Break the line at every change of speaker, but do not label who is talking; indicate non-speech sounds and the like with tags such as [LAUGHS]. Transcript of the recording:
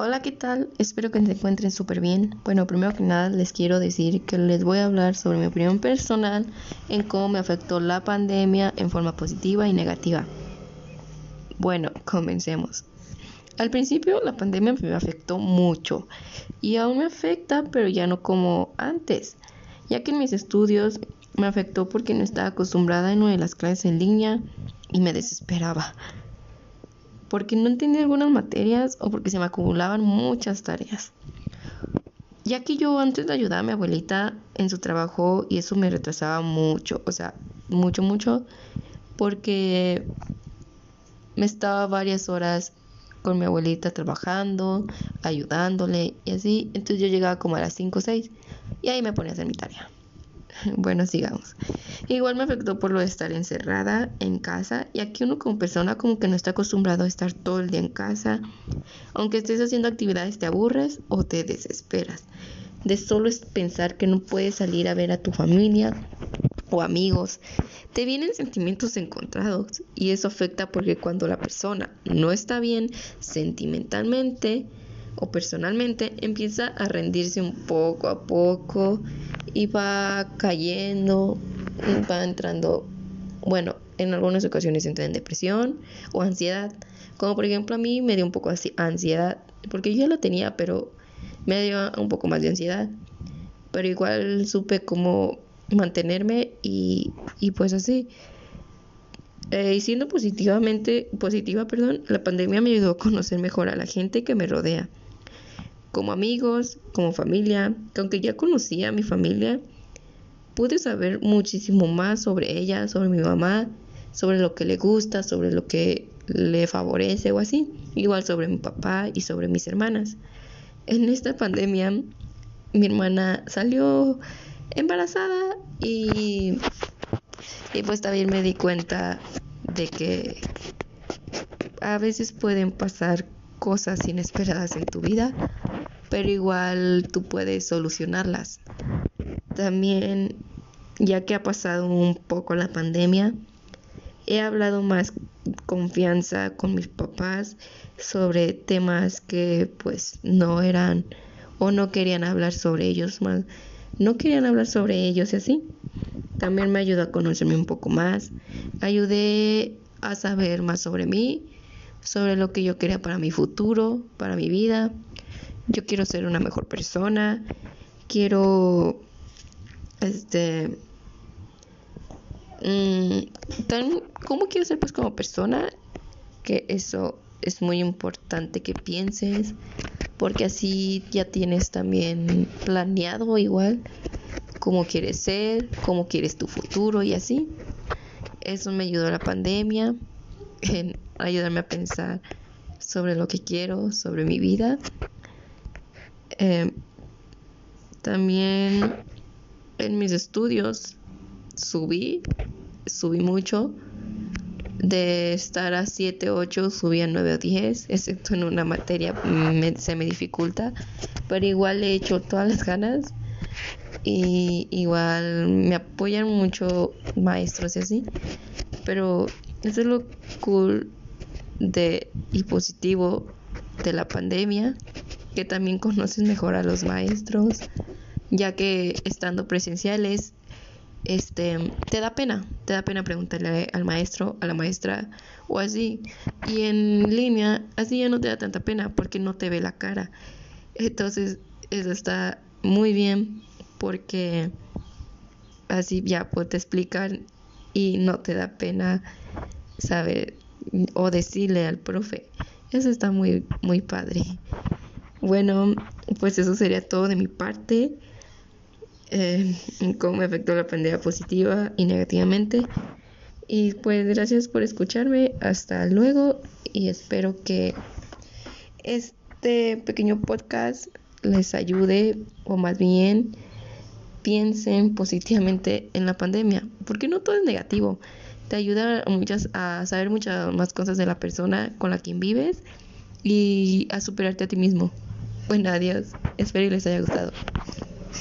Hola, ¿qué tal? Espero que se encuentren súper bien. Bueno, primero que nada les quiero decir que les voy a hablar sobre mi opinión personal en cómo me afectó la pandemia en forma positiva y negativa. Bueno, comencemos. Al principio la pandemia me afectó mucho y aún me afecta, pero ya no como antes, ya que en mis estudios me afectó porque no estaba acostumbrada a una de las clases en línea y me desesperaba porque no entendía algunas materias o porque se me acumulaban muchas tareas. Ya que yo antes de ayudar a mi abuelita en su trabajo y eso me retrasaba mucho, o sea, mucho, mucho, porque me estaba varias horas con mi abuelita trabajando, ayudándole y así, entonces yo llegaba como a las 5 o 6 y ahí me ponía a hacer mi tarea. [LAUGHS] Bueno, sigamos. Igual me afectó por lo de estar encerrada en casa y aquí uno como persona como que no está acostumbrado a estar todo el día en casa. Aunque estés haciendo actividades te aburres o te desesperas. De solo pensar que no puedes salir a ver a tu familia o amigos. Te vienen sentimientos encontrados y eso afecta porque cuando la persona no está bien sentimentalmente o personalmente empieza a rendirse un poco a poco y va cayendo, va entrando, bueno, en algunas ocasiones entra en depresión o ansiedad, como por ejemplo a mí me dio un poco así ansiedad, porque yo ya la tenía, pero me dio un poco más de ansiedad, pero igual supe cómo mantenerme y, y pues así. Eh, y siendo positivamente positiva, perdón, la pandemia me ayudó a conocer mejor a la gente que me rodea como amigos, como familia, que aunque ya conocía a mi familia, pude saber muchísimo más sobre ella, sobre mi mamá, sobre lo que le gusta, sobre lo que le favorece o así, igual sobre mi papá y sobre mis hermanas. En esta pandemia, mi hermana salió embarazada y, y pues también me di cuenta de que a veces pueden pasar cosas inesperadas en tu vida pero igual tú puedes solucionarlas. También, ya que ha pasado un poco la pandemia, he hablado más confianza con mis papás sobre temas que pues no eran o no querían hablar sobre ellos más, no querían hablar sobre ellos y así. También me ayudó a conocerme un poco más, ayudé a saber más sobre mí, sobre lo que yo quería para mi futuro, para mi vida yo quiero ser una mejor persona, quiero, este, mmm, ¿cómo quiero ser pues como persona? Que eso es muy importante que pienses, porque así ya tienes también planeado igual cómo quieres ser, cómo quieres tu futuro y así. Eso me ayudó la pandemia en ayudarme a pensar sobre lo que quiero, sobre mi vida eh, también en mis estudios subí, subí mucho. De estar a 7, 8, subí a 9 o 10, excepto en una materia se me dificulta, pero igual he hecho todas las ganas y igual me apoyan mucho maestros y así, pero eso es lo cool de y positivo de la pandemia que también conoces mejor a los maestros, ya que estando presenciales, este, te da pena, te da pena preguntarle al maestro, a la maestra o así. Y en línea, así ya no te da tanta pena porque no te ve la cara. Entonces, eso está muy bien porque así ya pues, te y no te da pena saber o decirle al profe. Eso está muy, muy padre. Bueno, pues eso sería todo de mi parte. Eh, cómo me afectó la pandemia positiva y negativamente. Y pues gracias por escucharme. Hasta luego. Y espero que este pequeño podcast les ayude o más bien piensen positivamente en la pandemia. Porque no todo es negativo. Te ayuda a, muchas, a saber muchas más cosas de la persona con la que vives y a superarte a ti mismo. Bueno, adiós. Espero que les haya gustado.